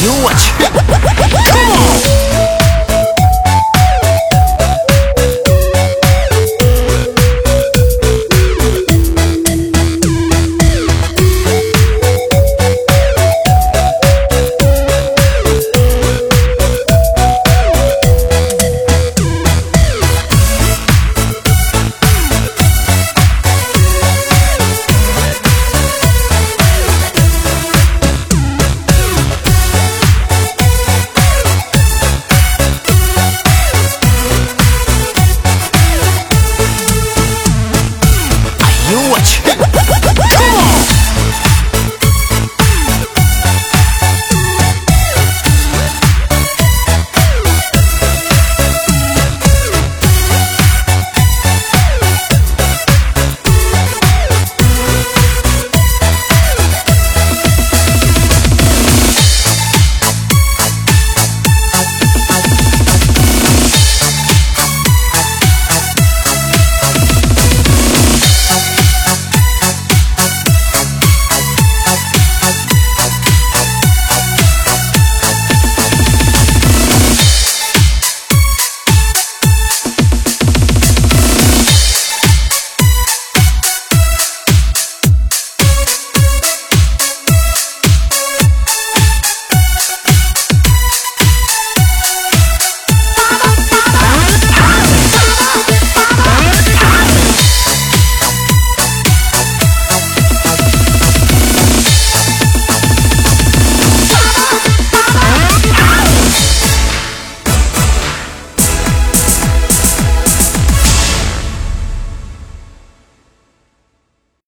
You watch. 切。